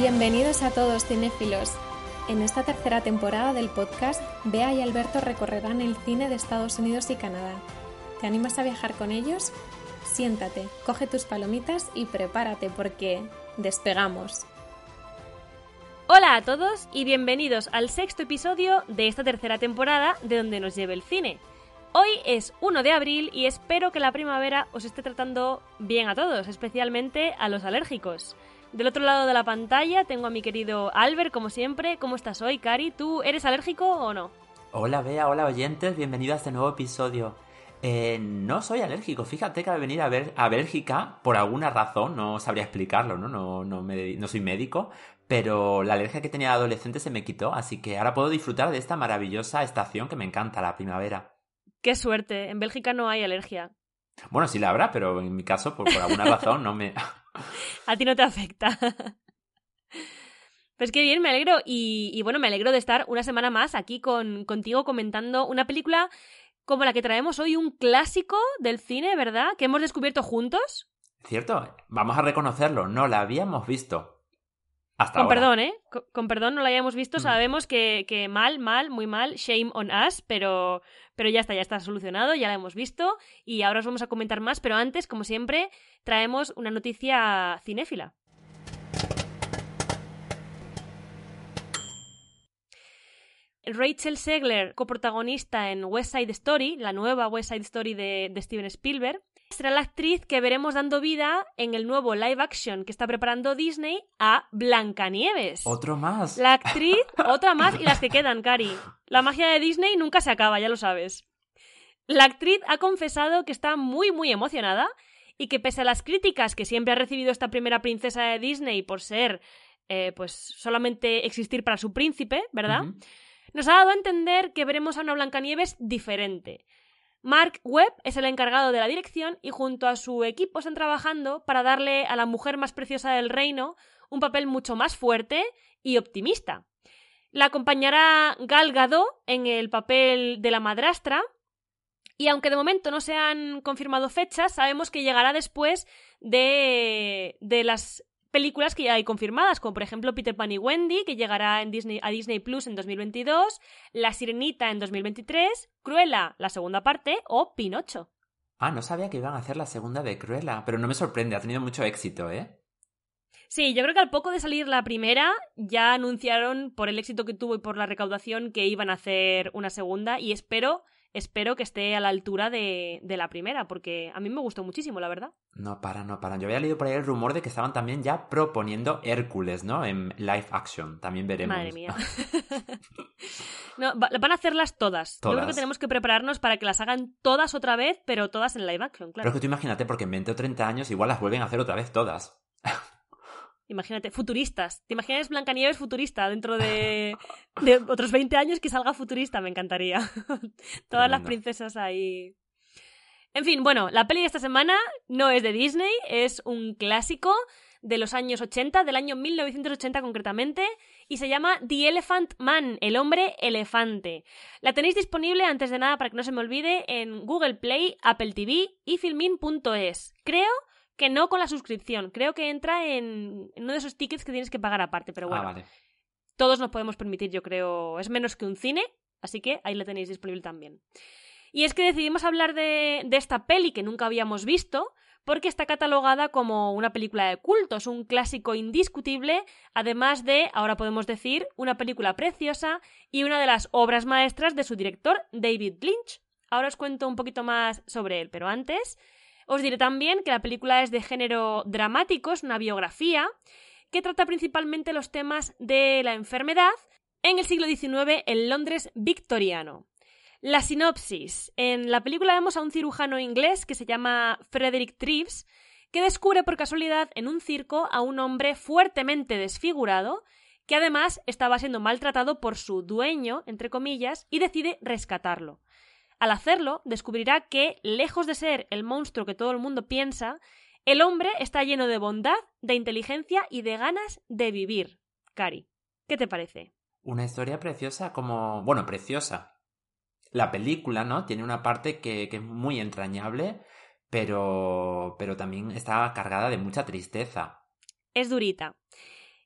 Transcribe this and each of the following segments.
Bienvenidos a todos cinéfilos. En esta tercera temporada del podcast, Bea y Alberto recorrerán el cine de Estados Unidos y Canadá. ¿Te animas a viajar con ellos? Siéntate, coge tus palomitas y prepárate porque despegamos. Hola a todos y bienvenidos al sexto episodio de esta tercera temporada de Donde nos lleve el cine. Hoy es 1 de abril y espero que la primavera os esté tratando bien a todos, especialmente a los alérgicos. Del otro lado de la pantalla tengo a mi querido Albert, como siempre. ¿Cómo estás hoy, Cari? ¿Tú eres alérgico o no? Hola, Bea, hola oyentes, bienvenido a este nuevo episodio. Eh, no soy alérgico, fíjate que al venir a, ver, a Bélgica, por alguna razón, no sabría explicarlo, ¿no? No, no, me, no soy médico, pero la alergia que tenía de adolescente se me quitó, así que ahora puedo disfrutar de esta maravillosa estación que me encanta, la primavera. Qué suerte, en Bélgica no hay alergia. Bueno, sí la habrá, pero en mi caso, por, por alguna razón, no me... A ti no te afecta. Pues qué bien, me alegro. Y, bueno, me alegro de estar una semana más aquí con, contigo comentando una película como la que traemos hoy, un clásico del cine, ¿verdad? Que hemos descubierto juntos. Cierto, vamos a reconocerlo, no la habíamos visto. Hasta con ahora. perdón, ¿eh? Con, con, perdón no la hayamos visto, mm. sabemos que, que, mal, mal, muy mal, shame on us, pero, pero ya está, ya está solucionado, ya la hemos visto y ahora os vamos a comentar más, pero antes, como siempre, traemos una noticia cinéfila. Rachel Segler, coprotagonista en West Side Story, la nueva West Side Story de, de, Steven Spielberg, será la actriz que veremos dando vida en el nuevo live action que está preparando Disney a Blancanieves. Otro más. La actriz, otra más y las que quedan, Cari. La magia de Disney nunca se acaba, ya lo sabes. La actriz ha confesado que está muy, muy emocionada y que pese a las críticas que siempre ha recibido esta primera princesa de Disney por ser, eh, pues, solamente existir para su príncipe, ¿verdad? Uh -huh nos ha dado a entender que veremos a una Blancanieves diferente. Mark Webb es el encargado de la dirección y junto a su equipo están trabajando para darle a la mujer más preciosa del reino un papel mucho más fuerte y optimista. La acompañará Gal Gadot en el papel de la madrastra y aunque de momento no se han confirmado fechas, sabemos que llegará después de, de las películas que ya hay confirmadas, como por ejemplo Peter Pan y Wendy, que llegará en Disney, a Disney Plus en 2022, La Sirenita en 2023, Cruella, la segunda parte, o Pinocho. Ah, no sabía que iban a hacer la segunda de Cruella, pero no me sorprende, ha tenido mucho éxito, ¿eh? Sí, yo creo que al poco de salir la primera ya anunciaron por el éxito que tuvo y por la recaudación que iban a hacer una segunda y espero espero que esté a la altura de, de, la primera, porque a mí me gustó muchísimo, la verdad. No para, no para. Yo había leído por ahí el rumor de que estaban también ya proponiendo Hércules, ¿no? En live action. También veremos. Madre mía. no, van a hacerlas todas. todas. Yo creo que tenemos que prepararnos para que las hagan todas otra vez, pero todas en live action, claro. Pero es que tú imagínate, porque en 20 o 30 años igual las vuelven a hacer otra vez todas. Imagínate, futuristas. ¿Te imaginas Blancanieves futurista dentro de, de, otros 20 años que salga futurista? Me encantaría. Todas las princesas ahí. En fin, bueno, la peli de esta semana no es de Disney, es un clásico de los años 80, del año 1980 concretamente, y se llama The Elephant Man, el hombre elefante. La tenéis disponible, antes de nada, para que no se me olvide, en Google Play, Apple TV y filmin.es. Creo que no con la suscripción. Creo que entra en, en, uno de esos tickets que tienes que pagar aparte, pero bueno. Ah, vale. Todos nos podemos permitir, yo creo. Es menos que un cine, así que ahí la tenéis disponible también. Y es que decidimos hablar de, de esta peli que nunca habíamos visto, porque está catalogada como una película de culto, es un clásico indiscutible, además de, ahora podemos decir, una película preciosa y una de las obras maestras de su director, David Lynch. Ahora os cuento un poquito más sobre él, pero antes os diré también que la película es de género dramático, es una biografía, que trata principalmente los temas de la enfermedad en el siglo XIX en Londres victoriano. La sinopsis. En la película vemos a un cirujano inglés que se llama Frederick Treves, que descubre por casualidad en un circo a un hombre fuertemente desfigurado, que además estaba siendo maltratado por su dueño, entre comillas, y decide rescatarlo. Al hacerlo, descubrirá que, lejos de ser el monstruo que todo el mundo piensa, el hombre está lleno de bondad, de inteligencia y de ganas de vivir. Cari, ¿qué te parece? Una historia preciosa como... bueno, preciosa. La película, ¿no? Tiene una parte que, que es muy entrañable, pero... pero también está cargada de mucha tristeza. Es durita.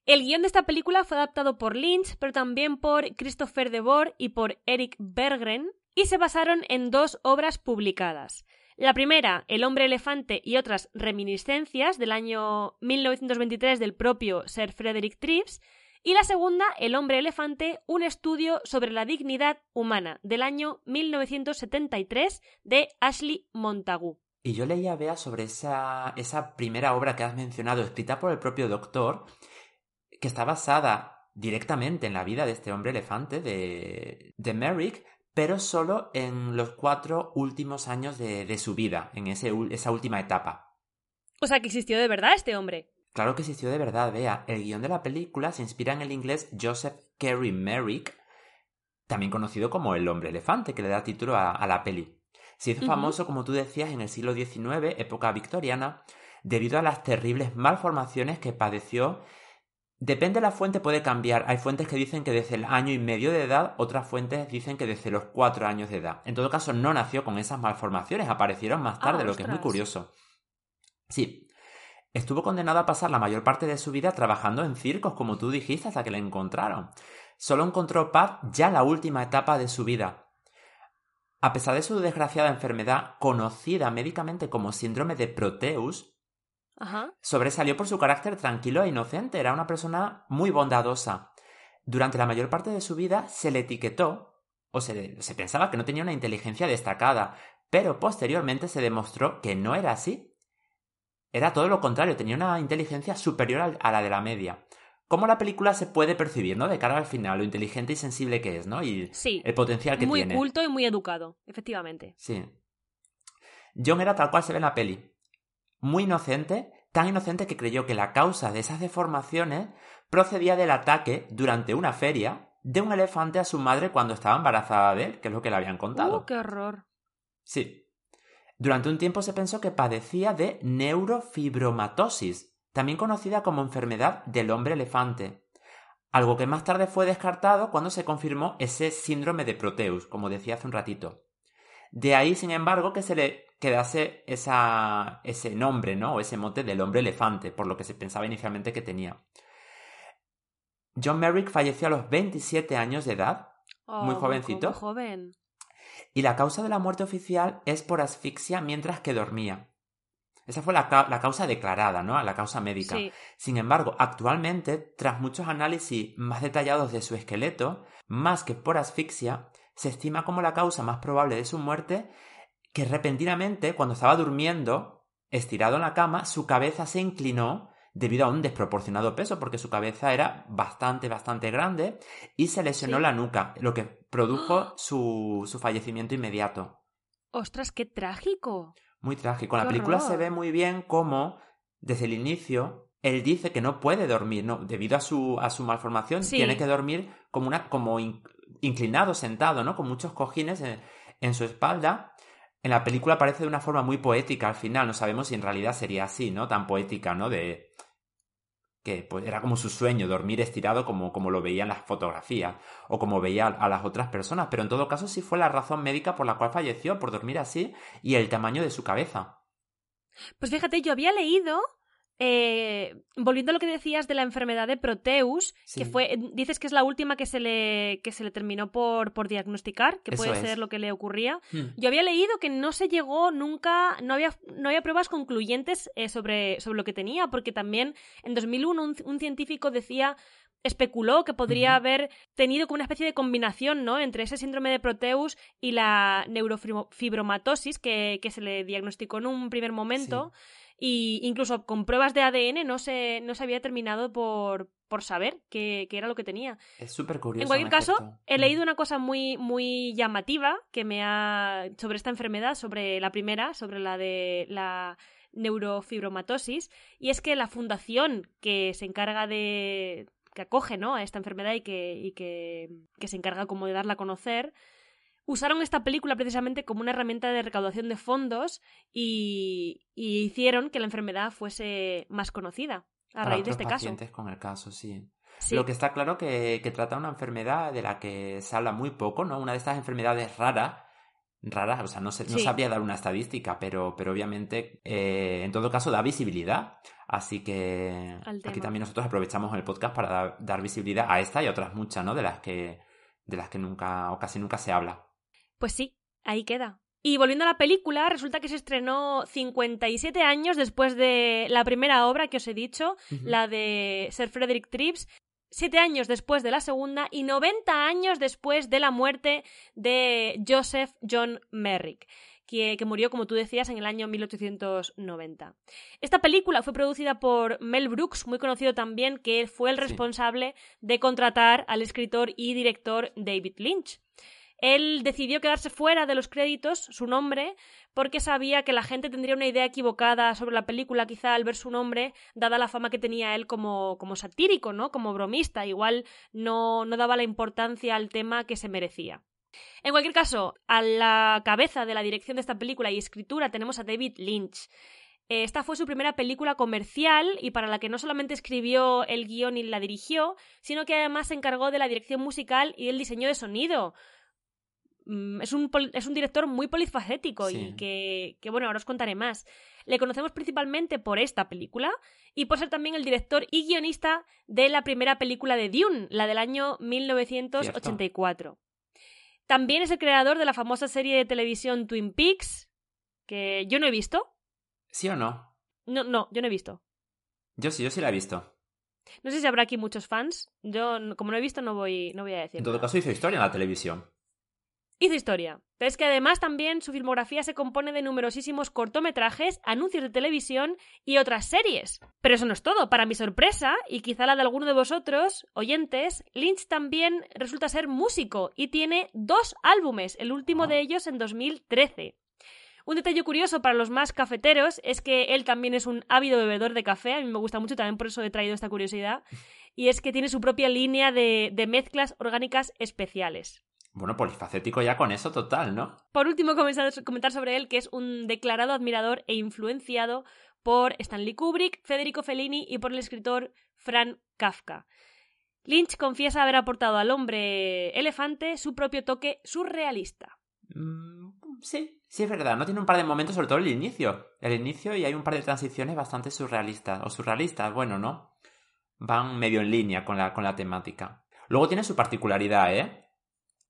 El guion de esta película fue adaptado por Lynch, pero también por Christopher DeBoer y por Eric Berggren, y se basaron en dos obras publicadas. La primera, El hombre elefante y otras reminiscencias, del año 1923 del propio Sir Frederick Treves, y la segunda, El hombre elefante, un estudio sobre la dignidad humana, del año 1973 de Ashley Montagu. Y yo leía, Bea, sobre esa, esa primera obra que has mencionado, escrita por el propio doctor, que está basada directamente en la vida de este hombre elefante, de, de Merrick, pero solo en los cuatro últimos años de, de su vida, en ese, esa última etapa. O sea, que existió de verdad este hombre. Claro que existió de verdad, vea. El guion de la película se inspira en el inglés Joseph Carey Merrick, también conocido como el hombre elefante, que le da título a, la peli. Se hizo famoso, como tú decías, en el siglo XIX, época victoriana, debido a las terribles malformaciones que padeció Depende de la fuente, puede cambiar. Hay fuentes que dicen que desde el año y medio de edad, otras fuentes dicen que desde los cuatro años de edad. En todo caso, no nació con esas malformaciones, aparecieron más tarde, ah, lo que es muy curioso. Sí, estuvo condenado a pasar la mayor parte de su vida trabajando en circos, como tú dijiste, hasta que le encontraron. Solo encontró paz ya la última etapa de su vida. A pesar de su desgraciada enfermedad, conocida médicamente como síndrome de Proteus, Sobresalió por su carácter tranquilo e inocente, era una persona muy bondadosa. Durante la mayor parte de su vida se le etiquetó, o se, se pensaba que no tenía una inteligencia destacada, pero posteriormente se demostró que no era así. Era todo lo contrario, tenía una inteligencia superior a la de la media. ¿Cómo la película se puede percibir, ¿no? De cara al final, lo inteligente y sensible que es, ¿no? Y el potencial que tiene. Muy culto y muy educado, efectivamente. Sí. John era tal cual se ve en la peli muy inocente, tan inocente que creyó que la causa de esas deformaciones procedía del ataque durante una feria de un elefante a su madre cuando estaba embarazada de él, que es lo que le habían contado. ¡Uh, qué horror! Sí. Durante un tiempo se pensó que padecía de neurofibromatosis, también conocida como enfermedad del hombre elefante, algo que más tarde fue descartado cuando se confirmó ese síndrome de Proteus, como decía hace un ratito. De ahí, sin embargo, que se le quedase esa, ese nombre, ¿no? O ese mote del hombre elefante, por lo que se pensaba inicialmente que tenía. John Merrick falleció a los 27 años de edad, muy oh, jovencito. Muy joven. Y la causa de la muerte oficial es por asfixia mientras que dormía. Esa fue la, causa declarada, ¿no? La causa médica. Sin embargo, actualmente, tras muchos análisis más detallados de su esqueleto, más que por asfixia, se estima como la causa más probable de su muerte que repentinamente, cuando estaba durmiendo, estirado en la cama, su cabeza se inclinó debido a un desproporcionado peso, porque su cabeza era bastante, bastante grande, y se lesionó la nuca, lo que produjo su, su, fallecimiento inmediato. ¡Ostras, qué trágico! Muy trágico. En la película se ve muy bien cómo, desde el inicio, él dice que no puede dormir, no, debido a su, a su malformación, tiene que dormir como una, como inclinado, sentado, ¿no? Con muchos cojines en, su espalda. En la película aparece de una forma muy poética al final, no sabemos si en realidad sería así, ¿no? Tan poética, ¿no? De que pues, era como su sueño, dormir estirado como, como lo veía en las fotografías o como veía a las otras personas, pero en todo caso sí fue la razón médica por la cual falleció, por dormir así y el tamaño de su cabeza. Pues fíjate, yo había leído eh, volviendo a lo que decías de la enfermedad de Proteus, que fue, dices que es la última que se le, que se le terminó por, por diagnosticar, que puede ser lo que le ocurría. Hmm. Yo había leído que no se llegó nunca, no había, no había pruebas concluyentes eh, sobre, sobre lo que tenía, porque también en 2001 un, científico decía especuló que podría haber tenido como una especie de combinación, ¿no? Entre ese síndrome de Proteus y la neurofibromatosis que, que se le diagnosticó en un primer momento y incluso con pruebas de ADN no se, no se había terminado por, por saber qué, era lo que tenía. Es súper curioso. En cualquier caso, he leído una cosa muy, muy llamativa que me ha sobre esta enfermedad, sobre la primera, sobre la de la neurofibromatosis, y es que la fundación que se encarga de que acoge ¿no? a esta enfermedad y que, y que, que se encarga como de darla a conocer, usaron esta película precisamente como una herramienta de recaudación de fondos y, hicieron que la enfermedad fuese más conocida a raíz de este pacientes con el caso, sí. Lo que está claro que, que trata una enfermedad de la que se habla muy poco, ¿no? Una de estas enfermedades raras rara, o sea, no, sé, no Sí. sabría dar una estadística, pero, pero obviamente, eh, en todo caso, da visibilidad. Así que aquí también nosotros aprovechamos el podcast para dar, dar visibilidad a esta y a otras muchas, ¿no? De las que, de las que nunca o casi nunca se habla. Pues sí, ahí queda. Y volviendo a la película, resulta que se estrenó 57 años después de la primera obra que os he dicho, la de Sir Frederick Trips, siete años después de la segunda y 90 años después de la muerte de Joseph John Merrick. Que, que murió, como tú decías, en el año 1890. Esta película fue producida por Mel Brooks, muy conocido también, que fue el Sí. responsable de contratar al escritor y director David Lynch. Él decidió quedarse fuera de los créditos, su nombre, porque sabía que la gente tendría una idea equivocada sobre la película quizá al ver su nombre, dada la fama que tenía él como, como satírico, ¿no? Como bromista. Igual no, no daba la importancia al tema que se merecía. En cualquier caso, a la cabeza de la dirección de esta película y escritura tenemos a David Lynch. Eh, Esta fue su primera película comercial y para la que no solamente escribió el guion y la dirigió, sino que además se encargó de la dirección musical y el diseño de sonido. Mm, Es un, es un director muy polifacético y que, bueno, ahora os contaré más. Le conocemos principalmente por esta película y por ser también el director y guionista de la primera película de Dune, la del año 1984. También es el creador de la famosa serie de televisión Twin Peaks, que yo no he visto. ¿Sí o no? No, no, yo no he visto. Yo sí, yo sí la he visto. No sé si habrá aquí muchos fans. Yo, como no he visto, no voy, no voy a decir. En todo nada. caso hizo historia en la televisión. Hizo historia. Pero es que además también su filmografía se compone de numerosísimos cortometrajes, anuncios de televisión y otras series. Pero eso no es todo. Para mi sorpresa, y quizá la de alguno de vosotros, oyentes, Lynch también resulta ser músico y tiene dos álbumes, el último Ah. de ellos en 2013. Un detalle curioso para los más cafeteros es que él también es un ávido bebedor de café, a mí me gusta mucho, también por eso he traído esta curiosidad, y es que tiene su propia línea de, de mezclas orgánicas especiales. Bueno, polifacético ya con eso total, ¿no? Por último, comentar sobre él que es un declarado admirador e influenciado por Stanley Kubrick, Federico Fellini y por el escritor Frank Kafka. Lynch confiesa haber aportado al hombre elefante su propio toque surrealista. Mm, sí, sí es verdad. No tiene un par de momentos, sobre todo el inicio. El inicio y hay un par de transiciones bastante surrealistas. O surrealistas, bueno, ¿no? Van medio en línea con la, con la temática. Luego tiene su particularidad, ¿eh?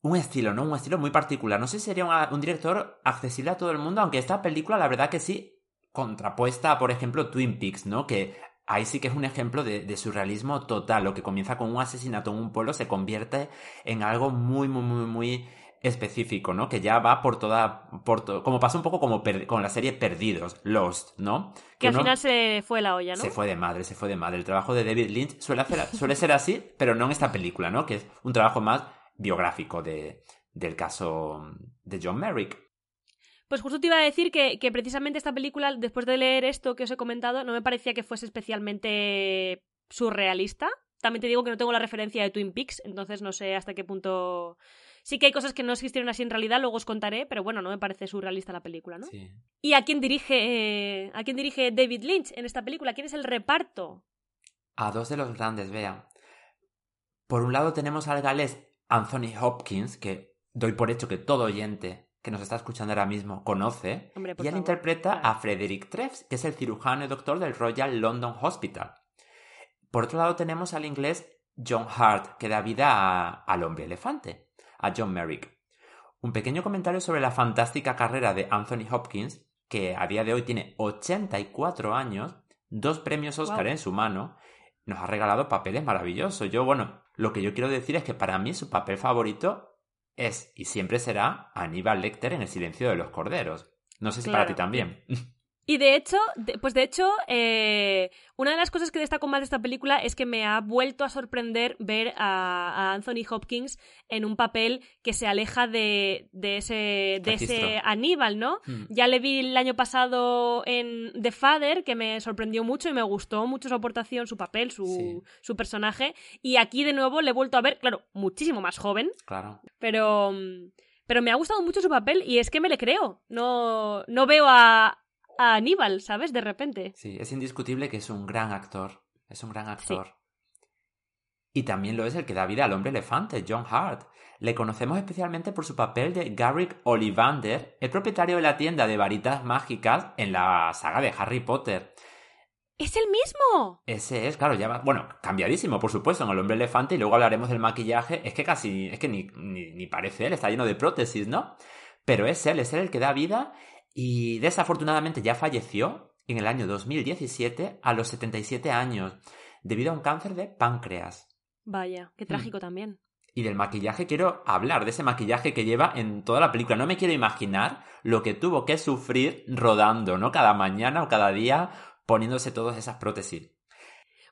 Un estilo, ¿no? Un estilo muy particular. No sé si sería un director accesible a todo el mundo, aunque esta película, la verdad que sí, contrapuesta a, por ejemplo, Twin Peaks, ¿no? Que ahí sí que es un ejemplo de, de surrealismo total. Lo que comienza con un asesinato en un pueblo se convierte en algo muy, muy, muy, muy específico, ¿no? Que ya va por toda, por to- como pasa un poco como per- con la serie Perdidos, Lost, ¿no? Que al uno final se fue la olla, ¿no? se fue de madre, se fue de madre. El trabajo de David Lynch suele, hacer, suele ser así, pero no en esta película, ¿no? Que es un trabajo más biográfico de, del caso de John Merrick. Pues justo te iba a decir que, que precisamente esta película, después de leer esto que os he comentado, no me parecía que fuese especialmente surrealista. También te digo que no tengo la referencia de Twin Peaks, entonces no sé hasta qué punto... Sí que hay cosas que no existieron así en realidad, luego os contaré, pero bueno, no me parece surrealista la película, ¿no? Sí. ¿Y a quién dirige, eh, a quién dirige David Lynch en esta película? ¿Quién es el reparto? A dos de los grandes, vean. Por un lado tenemos al galés Anthony Hopkins, que doy por hecho que todo oyente que nos está escuchando ahora mismo conoce. Hombre, y él favor, interpreta claro. a Frederick Treves, que es el cirujano y doctor del Royal London Hospital. Por otro lado tenemos al inglés John Hart, que da vida a- al hombre elefante, a John Merrick. Un pequeño comentario sobre la fantástica carrera de Anthony Hopkins, que a día de hoy tiene 84 años, dos premios Oscar en su mano, nos ha regalado papeles maravillosos. Yo, bueno, lo que yo quiero decir es que para mí su papel favorito es y siempre será Aníbal Lecter en El silencio de los corderos. No sé si para ti también. Y de hecho, de- pues de hecho, eh, una de las cosas que destaco más de esta película es que me ha vuelto a sorprender ver a, a Anthony Hopkins en un papel que se aleja de, de ese, de ese. Aníbal, ¿no? Mm. Ya le vi el año pasado en The Father, que me sorprendió mucho y me gustó mucho su aportación, su papel, su, Sí. su personaje. Y aquí de nuevo le he vuelto a ver, claro, muchísimo más joven, Claro. pero, mm, pero me ha gustado mucho su papel y es que me le creo. No, no veo a, a Aníbal, ¿sabes? De repente. Sí, es indiscutible que es un gran actor. Es un gran actor. Y también lo es el que da vida al hombre elefante, John Hart. Le conocemos especialmente por su papel de Garrick Ollivander, el propietario de la tienda de varitas mágicas en la saga de Harry Potter. ¡Es el mismo! Ese es, claro, ya va, bueno, cambiadísimo, por supuesto, en el hombre elefante y luego hablaremos del maquillaje. Es que casi, es que ni, ni, ni parece él, está lleno de prótesis, ¿no? Pero es él, es él el que da vida y desafortunadamente ya falleció en el año 2017 a los 77 años debido a un cáncer de páncreas. Vaya, qué trágico también. Y del maquillaje quiero hablar, de ese maquillaje que lleva en toda la película. No me quiero imaginar lo que tuvo que sufrir rodando, ¿no? Cada mañana o cada día poniéndose todas esas prótesis.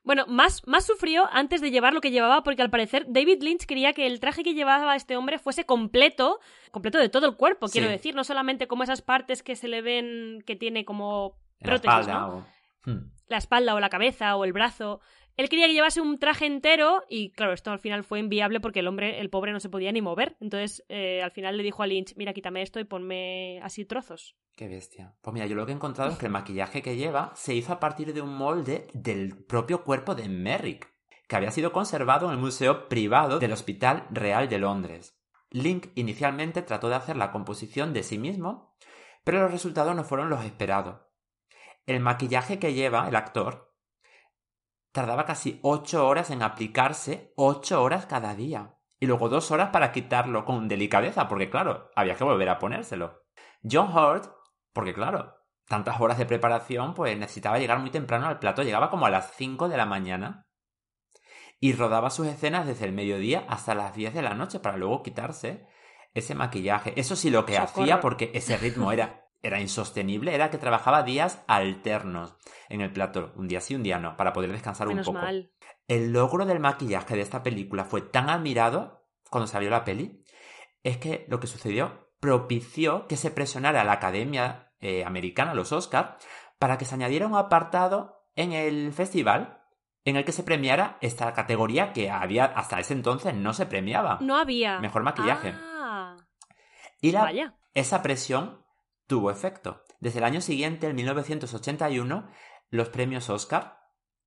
Bueno, más, más sufrió antes de llevar lo que llevaba, porque al parecer David Lynch quería que el traje que llevaba este hombre fuese completo, completo de todo el cuerpo, quiero decir, no solamente como esas partes que se le ven que tiene como En la prótesis, espalda ¿no? o- Hmm. la espalda o la cabeza o el brazo. Él quería que llevase un traje entero y claro, esto al final fue inviable porque el hombre, el pobre, no se podía ni mover. Entonces eh, al final le dijo a Lynch, mira, quítame esto y ponme así trozos. Qué bestia. Pues mira, yo lo que he encontrado es que el maquillaje que lleva se hizo a partir de un molde del propio cuerpo de Merrick, que había sido conservado en el museo privado del Hospital Real de Londres. Link inicialmente trató de hacer la composición de sí mismo, pero los resultados no fueron los esperados. El maquillaje que lleva el actor tardaba casi 8 horas en aplicarse, 8 horas cada día. Y luego 2 horas para quitarlo con delicadeza, porque claro, había que volver a ponérselo. John Hurt, porque claro, tantas horas de preparación, pues necesitaba llegar muy temprano al plato, llegaba como a las 5 de la mañana y rodaba sus escenas desde el mediodía hasta las 10 de la noche para luego quitarse ese maquillaje. Eso sí lo que Socorro. hacía, porque ese ritmo era, era insostenible, era que trabajaba días alternos en el plato, un día sí, un día no, para poder descansar Menos un poco. mal. El logro del maquillaje de esta película fue tan admirado cuando salió la peli, es que lo que sucedió propició que se presionara a la Academia eh, Americana, los Oscars, para que se añadiera un apartado en el festival en el que se premiara esta categoría que había hasta ese entonces no se premiaba. No había. Mejor maquillaje. Ah, y la, vaya. esa presión tuvo efecto. Desde el año siguiente, en 1981, los premios Oscar,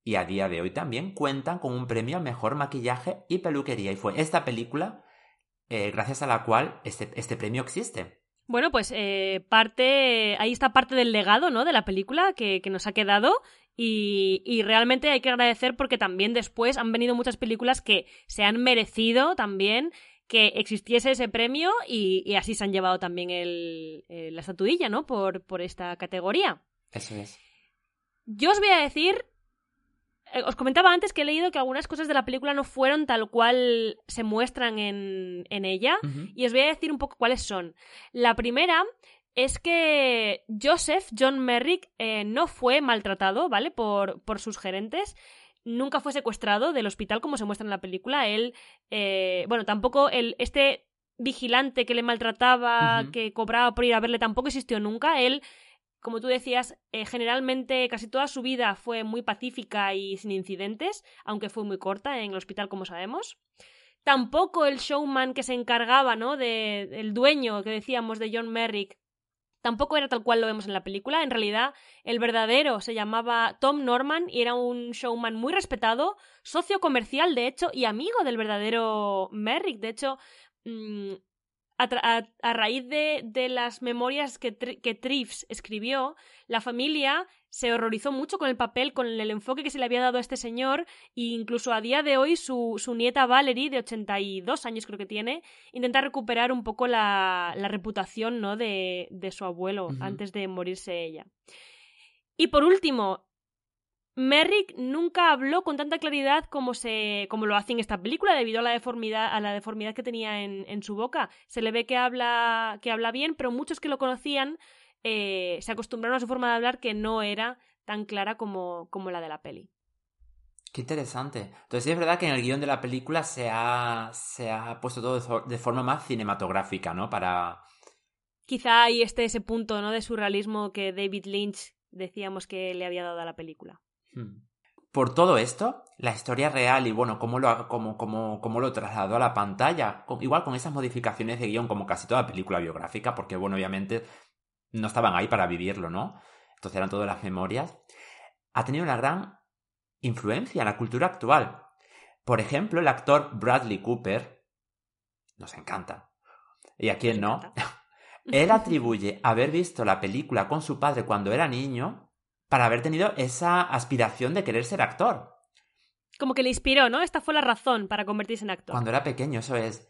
y a día de hoy también, cuentan con un premio al mejor maquillaje y peluquería. Y fue esta película eh, gracias a la cual este, este premio existe. Bueno, pues eh, parte, ahí está parte del legado, ¿no? De la película que, que nos ha quedado y, y realmente hay que agradecer porque también después han venido muchas películas que se han merecido también que existiese ese premio y, y así se han llevado también el, eh, la estatuilla, ¿no? Por, por esta categoría. Eso es. Yo os voy a decir. Eh, Os comentaba antes que he leído que algunas cosas de la película no fueron tal cual se muestran en, en ella. Y os voy a decir un poco cuáles son. La primera es que Joseph John Merrick eh, no fue maltratado, ¿vale? Por, por sus gerentes. Nunca fue secuestrado del hospital como se muestra en la película. Él, eh, bueno, tampoco el, este vigilante que le maltrataba, que cobraba por ir a verle, tampoco existió nunca. Él, como tú decías, eh, generalmente casi toda su vida fue muy pacífica y sin incidentes, aunque fue muy corta en el hospital, como sabemos. Tampoco el showman que se encargaba, ¿no? De, el dueño que decíamos de John Merrick, tampoco era tal cual lo vemos en la película. En realidad, el verdadero se llamaba Tom Norman y era un showman muy respetado, socio comercial, de hecho, y amigo del verdadero Merrick. De hecho, mm, a, tra- a- a raíz de, de las memorias que, que Trives escribió, la familia se horrorizó mucho con el papel, con el enfoque que se le había dado a este señor, e incluso a día de hoy su, su nieta Valerie, de 82 años creo que tiene, intenta recuperar un poco la, la reputación ¿no? de, de su abuelo antes de morirse ella. Y por último, Merrick nunca habló con tanta claridad como se como lo hace en esta película debido a la deformidad a la deformidad que tenía en, en su boca. Se le ve que habla que habla bien, pero muchos que lo conocían eh, se acostumbraron a su forma de hablar que no era tan clara como, como la de la peli. Qué interesante. Entonces sí es verdad que en el guion de la película se ha, se ha puesto todo de, fo- de forma más cinematográfica, ¿no? Para... Quizá ahí esté ese punto ¿no? de surrealismo que David Lynch decíamos que le había dado a la película. Hmm. Por todo esto, la historia real y bueno, cómo lo, cómo, cómo, cómo lo trasladó a la pantalla, con- igual con esas modificaciones de guion como casi toda película biográfica, porque bueno, obviamente no estaban ahí para vivirlo, ¿no? Entonces eran todas las memorias, ha tenido una gran influencia en la cultura actual. Por ejemplo, el actor Bradley Cooper, nos encanta, y a quién no, él atribuye haber visto la película con su padre cuando era niño para haber tenido esa aspiración de querer ser actor. Como que le inspiró, ¿no? Esta fue la razón para convertirse en actor. Cuando era pequeño, eso es.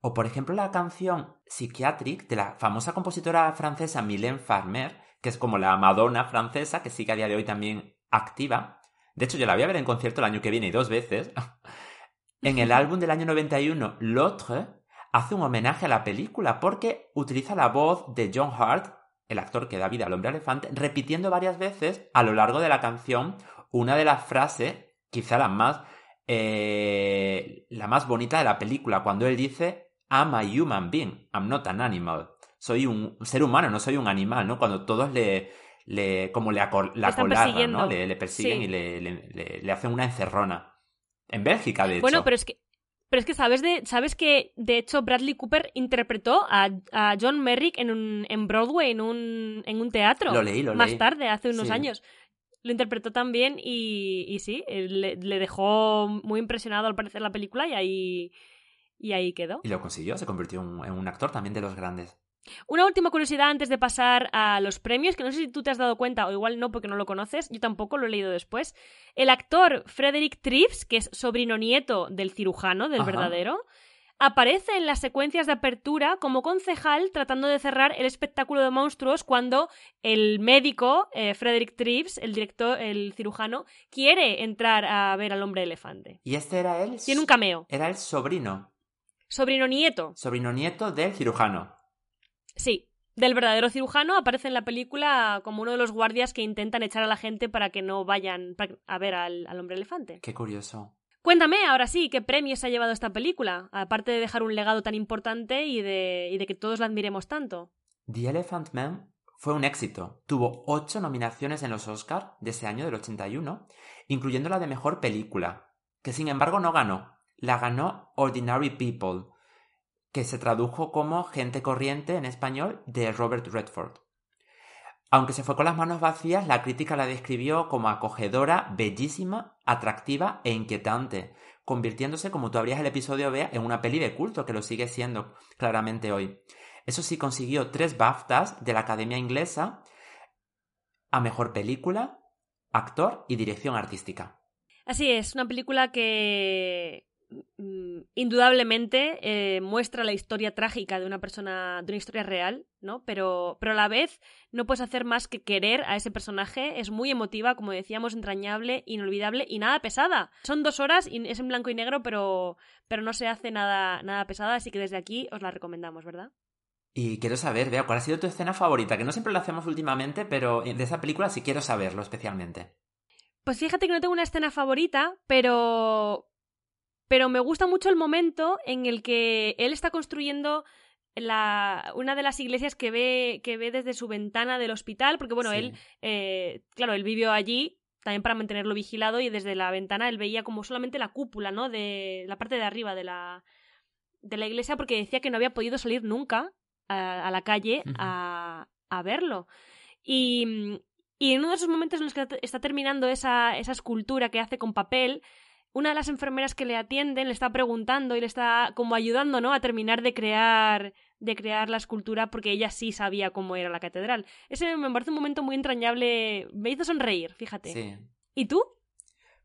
O por ejemplo la canción Psychiatric de la famosa compositora francesa Mylène Farmer, que es como la Madonna francesa, que sigue a día de hoy también activa. De hecho, yo la voy a ver en concierto el año que viene y dos veces. en el álbum del año 91, L'Autre, hace un homenaje a la película porque utiliza la voz de John Hart, el actor que da vida al hombre elefante, repitiendo varias veces a lo largo de la canción una de las frases, quizá la más, eh, la más bonita de la película, cuando él dice I'm a human being, I'm not an animal. Soy un ser humano, no soy un animal, ¿no? Cuando todos le, le como le la colarran, ¿no? Le, persiguen y le, le, hacen una encerrona. En Bélgica, de hecho. Bueno, pero es que pero es que sabes de sabes que de hecho Bradley Cooper interpretó a, a John Merrick en un en Broadway en un en un teatro. Lo leí, lo leí. Más tarde, hace unos años. Lo interpretó también y, y sí, le, le, dejó muy impresionado al parecer la película y ahí y ahí quedó. Y lo consiguió, se convirtió en un actor también de los grandes. Una última curiosidad antes de pasar a los premios, que no sé si tú te has dado cuenta o igual no porque no lo conoces, yo tampoco lo he leído después. El actor Frederick Trives, que es sobrino nieto del cirujano, del verdadero, aparece en las secuencias de apertura como concejal tratando de cerrar el espectáculo de monstruos cuando el médico, eh, Frederick Trives, el director, el cirujano, quiere entrar a ver al hombre elefante. ¿Y este era él? Tiene un cameo. Era el sobrino. Sobrino nieto. Sobrino nieto del cirujano. Sí, del verdadero cirujano aparece en la película como uno de los guardias que intentan echar a la gente para que no vayan a ver al, hombre elefante. Qué curioso. Cuéntame, ahora sí, ¿qué premios ha llevado esta película? Aparte de dejar un legado tan importante y de, y de que todos la admiremos tanto. The Elephant Man fue un éxito. Tuvo ocho nominaciones en los Oscars de ese año del 81, incluyendo la de mejor película, que sin embargo no ganó. La ganó Ordinary People, que se tradujo como Gente Corriente en español de Robert Redford. Aunque se fue con las manos vacías, la crítica la describió como acogedora, bellísima, atractiva e inquietante, convirtiéndose, como tú habrías el episodio vea, en una peli de culto, que lo sigue siendo claramente hoy. Eso sí, consiguió tres BAFTAs de la Academia Inglesa a Mejor Película, Actor y Dirección Artística. Así es, una película que indudablemente eh, muestra la historia trágica de una persona, de una historia real, ¿no? Pero, pero a la vez no puedes hacer más que querer a ese personaje. Es muy emotiva, como decíamos, entrañable, inolvidable y nada pesada. Son dos horas y es en blanco y negro, pero, pero no se hace nada, nada pesada, así que desde aquí os la recomendamos, ¿verdad? Y quiero saber, Bea, ¿cuál ha sido tu escena favorita? Que no siempre lo hacemos últimamente, pero de esa película sí quiero saberlo especialmente. Pues fíjate que no tengo una escena favorita, pero pero me gusta mucho el momento en el que él está construyendo la, una de las iglesias que ve, que ve desde su ventana del hospital, porque bueno, él, eh, claro, él vivió allí también para mantenerlo vigilado y desde la ventana él veía como solamente la cúpula, ¿no? De la parte de arriba de la, de la iglesia porque decía que no había podido salir nunca a, la calle a, a, verlo. Y, y en uno de esos momentos en los que está terminando esa, esa escultura que hace con papel, una de las enfermeras que le atienden le está preguntando y le está como ayudando, ¿no? A terminar de crear de crear la escultura porque ella sí sabía cómo era la catedral. Ese me parece un momento muy entrañable, me hizo sonreír, fíjate. Sí. ¿Y tú?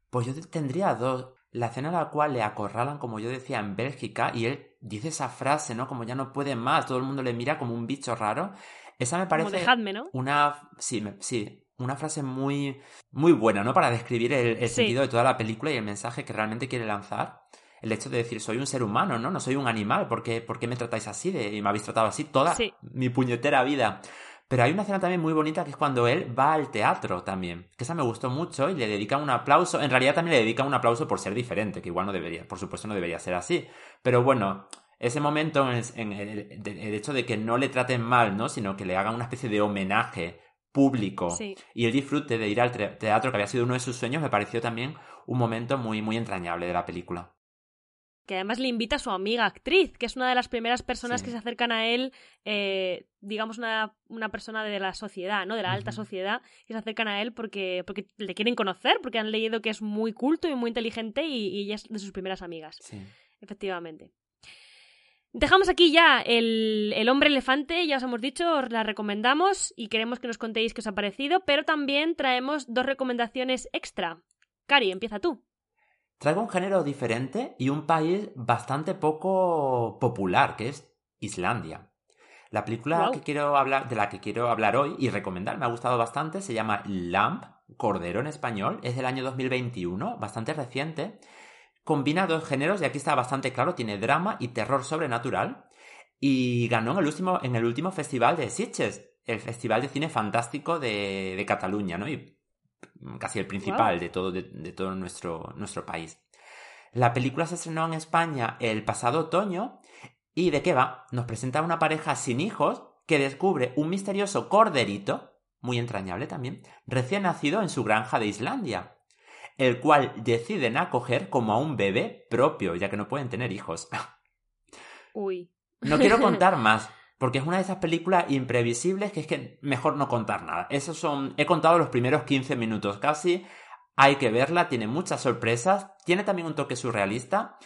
Pues yo tendría dos. La escena en la cual le acorralan, como yo decía, en Bélgica, y él dice esa frase, ¿no? Como ya no puede más, todo el mundo le mira como un bicho raro. Esa me parece. Como dejadme, ¿no? Una. Sí, sí una frase muy, muy buena, ¿no? Para describir el, sentido de toda la película y el mensaje que realmente quiere lanzar. El hecho de decir, soy un ser humano, ¿no? No soy un animal. ¿Por qué, me tratáis así? De, y me habéis tratado así toda mi puñetera vida. Pero hay una escena también muy bonita que es cuando él va al teatro también. Que esa me gustó mucho y le dedica un aplauso. En realidad también le dedica un aplauso por ser diferente, que igual no debería, por supuesto no debería ser así. Pero bueno, ese momento en, el, el, hecho de que no le traten mal, ¿no? Sino que le hagan una especie de homenaje público y el disfrute de ir al teatro, que había sido uno de sus sueños, me pareció también un momento muy, muy entrañable de la película. que además le invita a su amiga actriz, que es una de las primeras personas Sí. que se acercan a él, eh, digamos una, una persona de la sociedad, ¿no? De la alta sociedad, que se acercan a él porque, porque le quieren conocer, porque han leído que es muy culto y muy inteligente y, y ella es de sus primeras amigas, Sí. efectivamente. Dejamos aquí ya el, el hombre elefante, ya os hemos dicho, os la recomendamos y queremos que nos contéis qué os ha parecido, pero también traemos dos recomendaciones extra. Cari, empieza tú. Traigo un género diferente y un país bastante poco popular, que es Islandia. La película Guau. que quiero hablar, de la que quiero hablar hoy y recomendar, me ha gustado bastante, se llama Lamp, Cordero en español, es del año 2021, bastante reciente. Combina dos géneros y aquí está bastante claro, tiene drama y terror sobrenatural. Y ganó en el último, en el último festival de Sitges, el Festival de Cine Fantástico de, de Cataluña, ¿no? Y casi el principal de todo, de, de todo nuestro, nuestro país. La película se estrenó en España el pasado otoño y ¿de qué va? Nos presenta una pareja sin hijos que descubre un misterioso corderito, muy entrañable también, recién nacido en su granja de Islandia, el cual deciden acoger como a un bebé propio, ya que no pueden tener hijos. Uy. No quiero contar más, porque es una de esas películas imprevisibles que es que mejor no contar nada. Esos son. He contado los primeros 15 minutos casi. Hay que verla, tiene muchas sorpresas. Tiene también un toque surrealista.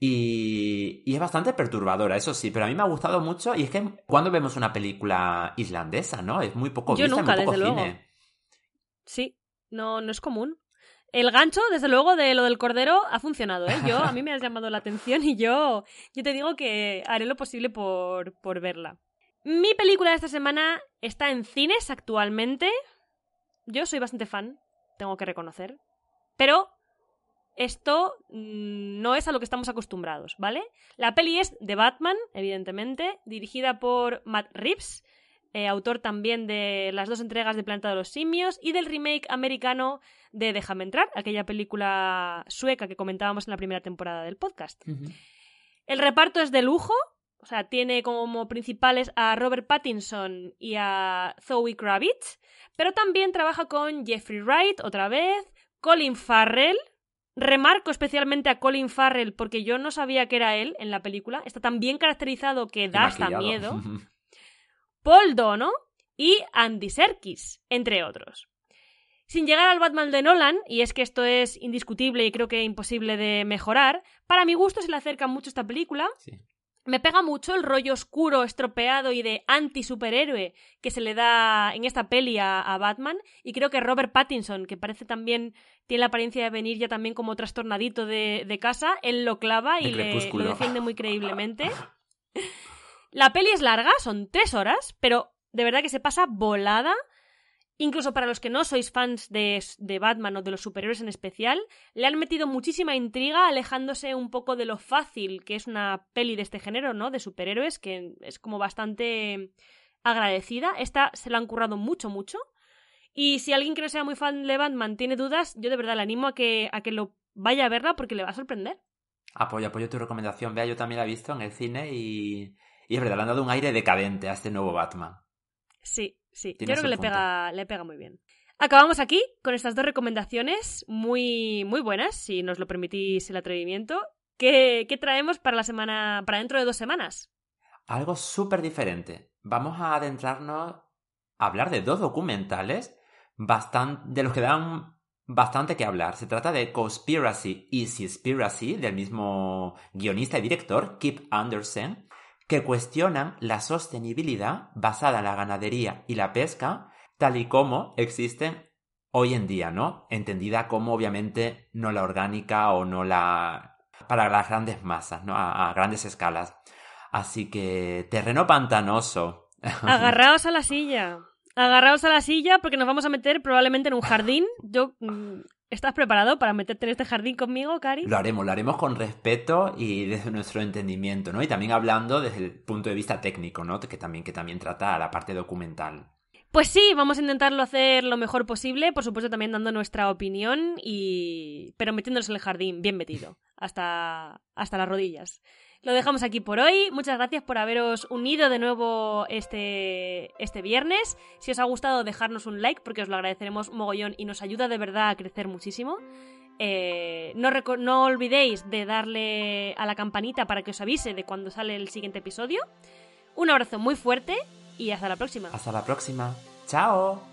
Y, y es bastante perturbadora, eso sí, pero a mí me ha gustado mucho. Y es que cuando vemos una película islandesa, ¿no? Es muy poco Yo vista, nunca, muy poco desde cine. luego. Sí, no, no es común. El gancho, desde luego, de lo del cordero ha funcionado, ¿eh? Yo, a mí me has llamado la atención y yo, yo te digo que haré lo posible por, por verla. Mi película de esta semana está en cines actualmente. Yo soy bastante fan, tengo que reconocer. Pero esto mm, no es a lo que estamos acostumbrados, ¿vale? La peli es de Batman, evidentemente, dirigida por Matt Reeves, eh, autor también de las dos entregas de Planeta de los Simios y del remake americano de Déjame entrar, aquella película sueca que comentábamos en la primera temporada del podcast. El reparto es de lujo, o sea, tiene como principales a Robert Pattinson y a Zoe Kravitz, pero también trabaja con Jeffrey Wright otra vez, Colin Farrell. Remarco especialmente a Colin Farrell porque yo no sabía que era él en la película. Está tan bien caracterizado que da hasta miedo. Paul Dono y Andy Serkis, entre otros. Sin llegar al Batman de Nolan, y es que esto es indiscutible y creo que imposible de mejorar, para mi gusto se le acerca mucho esta película. Sí. Me pega mucho el rollo oscuro, estropeado y de anti-superhéroe que se le da en esta peli a, a Batman. Y creo que Robert Pattinson, que parece también, tiene la apariencia de venir ya también como trastornadito de, de casa, él lo clava y le, lo defiende muy creíblemente. La peli es larga, son tres horas, pero de verdad que se pasa volada. Incluso para los que no sois fans de, de Batman o de los superhéroes en especial, le han metido muchísima intriga alejándose un poco de lo fácil que es una peli de este género, ¿no? De superhéroes, que es como bastante agradecida. Esta se la han currado mucho, mucho. Y si alguien que no sea muy fan de Batman tiene dudas, yo de verdad le animo a que, a que lo vaya a verla porque le va a sorprender. Apoyo, apoyo tu recomendación. Vea, yo también la he visto en el cine y, y es verdad, le han dado un aire decadente a este nuevo Batman. Sí, sí. Yo creo que le pega, le pega muy bien. Acabamos aquí con estas dos recomendaciones muy, muy buenas, si nos lo permitís el atrevimiento. ¿Qué, qué traemos para la semana, para dentro de dos semanas? Algo súper diferente. Vamos a adentrarnos a hablar de dos documentales bastan- de los que dan bastante que hablar. Se trata de Conspiracy y Seaspiracy, del mismo guionista y director, Kip Anderson, que cuestionan la sostenibilidad basada en la ganadería y la pesca, tal y como existen hoy en día, ¿no? Entendida como obviamente no la orgánica o no la... para las grandes masas, ¿no? A, grandes escalas. Así que terreno pantanoso. Agarraos a la silla. Agarraos a la silla porque nos vamos a meter probablemente en un jardín. Yo, mm, ¿Estás preparado para meterte en este jardín conmigo, Cari? Lo haremos, lo haremos con respeto y desde nuestro entendimiento, ¿no? Y también hablando desde el punto de vista técnico, ¿no? Que también, que también trata la parte documental. Pues sí, vamos a intentarlo hacer lo mejor posible, por supuesto también dando nuestra opinión y pero metiéndonos en el jardín, bien metido, hasta hasta las rodillas. Lo dejamos aquí por hoy. Muchas gracias por haberos unido de nuevo este, este viernes. Si os ha gustado, dejarnos un like porque os lo agradeceremos mogollón y nos ayuda de verdad a crecer muchísimo. Eh, no, no olvidéis de darle a la campanita para que os avise de cuando sale el siguiente episodio. Un abrazo muy fuerte y hasta la próxima. Hasta la próxima. Chao.